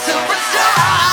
superstar.